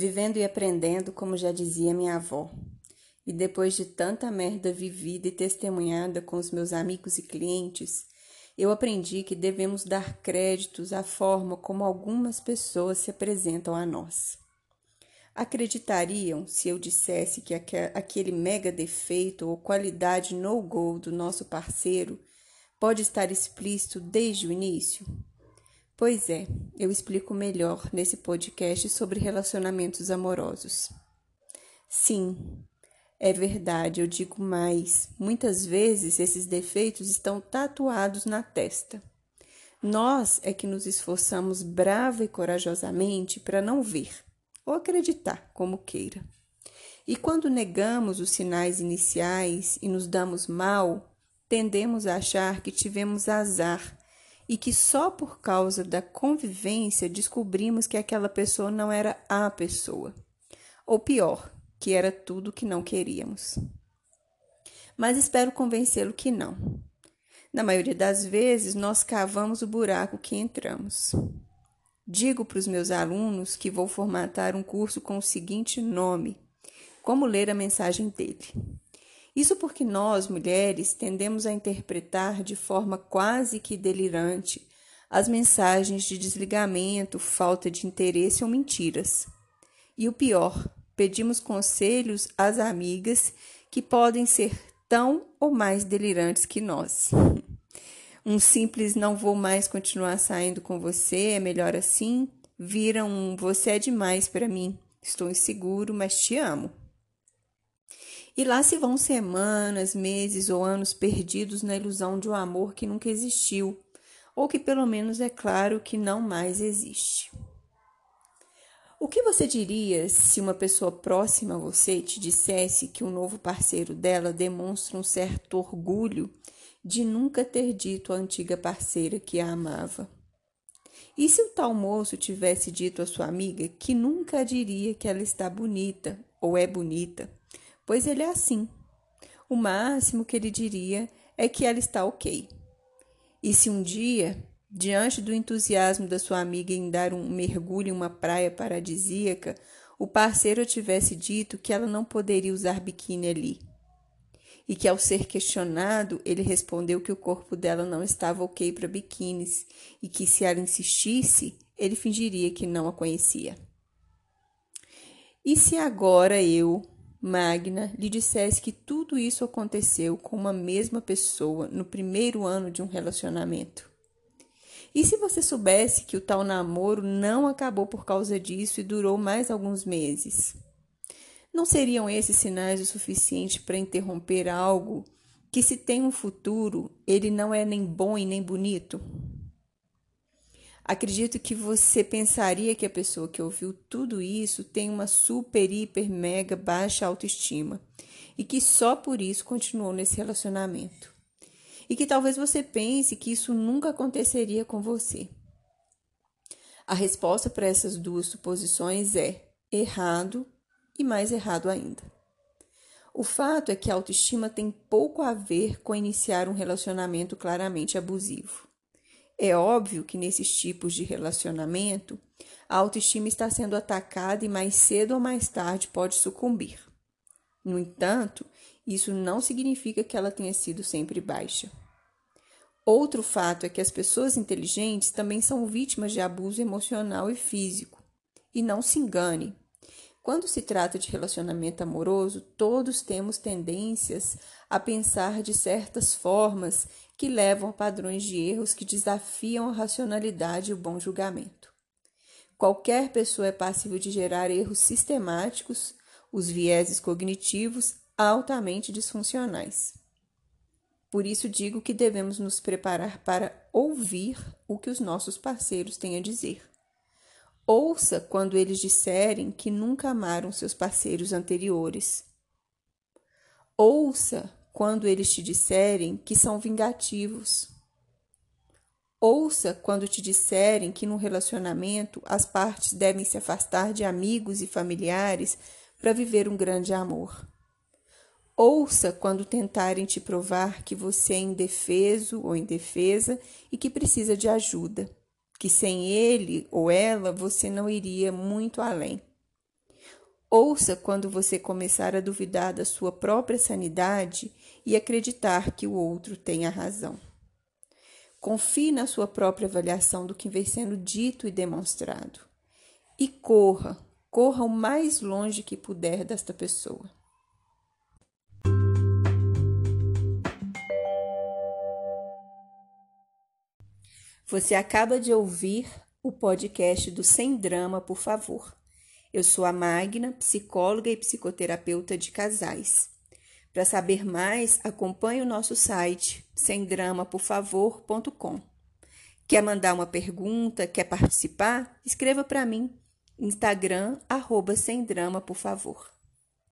vivendo e aprendendo, como já dizia minha avó. E depois de tanta merda vivida e testemunhada com os meus amigos e clientes, eu aprendi que devemos dar créditos à forma como algumas pessoas se apresentam a nós. Acreditariam se eu dissesse que aquele mega defeito ou qualidade no-go do nosso parceiro pode estar explícito desde o início? Pois é, eu explico melhor nesse podcast sobre relacionamentos amorosos. Sim, é verdade, eu digo mais. Muitas vezes esses defeitos estão tatuados na testa. Nós é que nos esforçamos brava e corajosamente para não ver ou acreditar, como queira. E quando negamos os sinais iniciais e nos damos mal, tendemos a achar que tivemos azar e que só por causa da convivência descobrimos que aquela pessoa não era a pessoa. Ou pior, que era tudo que não queríamos. Mas espero convencê-lo que não. Na maioria das vezes, nós cavamos o buraco que entramos. Digo para os meus alunos que vou formatar um curso com o seguinte nome: Como ler a mensagem dele. Isso porque nós, mulheres, tendemos a interpretar de forma quase que delirante as mensagens de desligamento, falta de interesse ou mentiras. E o pior, pedimos conselhos às amigas que podem ser tão ou mais delirantes que nós. Um simples não vou mais continuar saindo com você, é melhor assim, vira um você é demais para mim. Estou inseguro, mas te amo. E lá se vão semanas, meses ou anos perdidos na ilusão de um amor que nunca existiu, ou que pelo menos é claro que não mais existe. O que você diria se uma pessoa próxima a você te dissesse que o novo parceiro dela demonstra um certo orgulho de nunca ter dito à antiga parceira que a amava? E se o tal moço tivesse dito à sua amiga que nunca diria que ela está bonita ou é bonita, pois ele é assim. O máximo que ele diria é que ela está ok. E se um dia, diante do entusiasmo da sua amiga em dar um mergulho em uma praia paradisíaca, o parceiro tivesse dito que ela não poderia usar biquíni ali, e que ao ser questionado, ele respondeu que o corpo dela não estava ok para biquínis e que se ela insistisse, ele fingiria que não a conhecia. E se agora eu, Magna lhe dissesse que tudo isso aconteceu com uma mesma pessoa no primeiro ano de um relacionamento? E se você soubesse que o tal namoro não acabou por causa disso e durou mais alguns meses? Não seriam esses sinais o suficiente para interromper algo que, se tem um futuro, ele não é nem bom e nem bonito? Acredito que você pensaria que a pessoa que ouviu tudo isso tem uma super, hiper, mega baixa autoestima e que só por isso continuou nesse relacionamento. E que talvez você pense que isso nunca aconteceria com você. A resposta para essas duas suposições é errado e mais errado ainda. O fato é que a autoestima tem pouco a ver com iniciar um relacionamento claramente abusivo. É óbvio que nesses tipos de relacionamento, a autoestima está sendo atacada e mais cedo ou mais tarde pode sucumbir. No entanto, isso não significa que ela tenha sido sempre baixa. Outro fato é que as pessoas inteligentes também são vítimas de abuso emocional e físico. E não se engane, quando se trata de relacionamento amoroso, todos temos tendências a pensar de certas formas que levam a padrões de erros que desafiam a racionalidade e o bom julgamento. Qualquer pessoa é passível de gerar erros sistemáticos, os vieses cognitivos altamente disfuncionais. Por isso digo que devemos nos preparar para ouvir o que os nossos parceiros têm a dizer. Ouça quando eles disserem que nunca amaram seus parceiros anteriores. Ouça quando eles te disserem que são vingativos. Ouça quando te disserem que no relacionamento as partes devem se afastar de amigos e familiares para viver um grande amor. Ouça quando tentarem te provar que você é indefeso ou indefesa e que precisa de ajuda que sem ele ou ela você não iria muito além. Ouça quando você começar a duvidar da sua própria sanidade e acreditar que o outro tem a razão. Confie na sua própria avaliação do que vem sendo dito e demonstrado. E corra, corra o mais longe que puder desta pessoa. Você acaba de ouvir o podcast do Sem Drama, por favor. Eu sou a Magna, psicóloga e psicoterapeuta de casais. Para saber mais, acompanhe o nosso site semdramaporfavor.com. Quer mandar uma pergunta, quer participar? Escreva para mim. Instagram, arroba sem drama, por favor.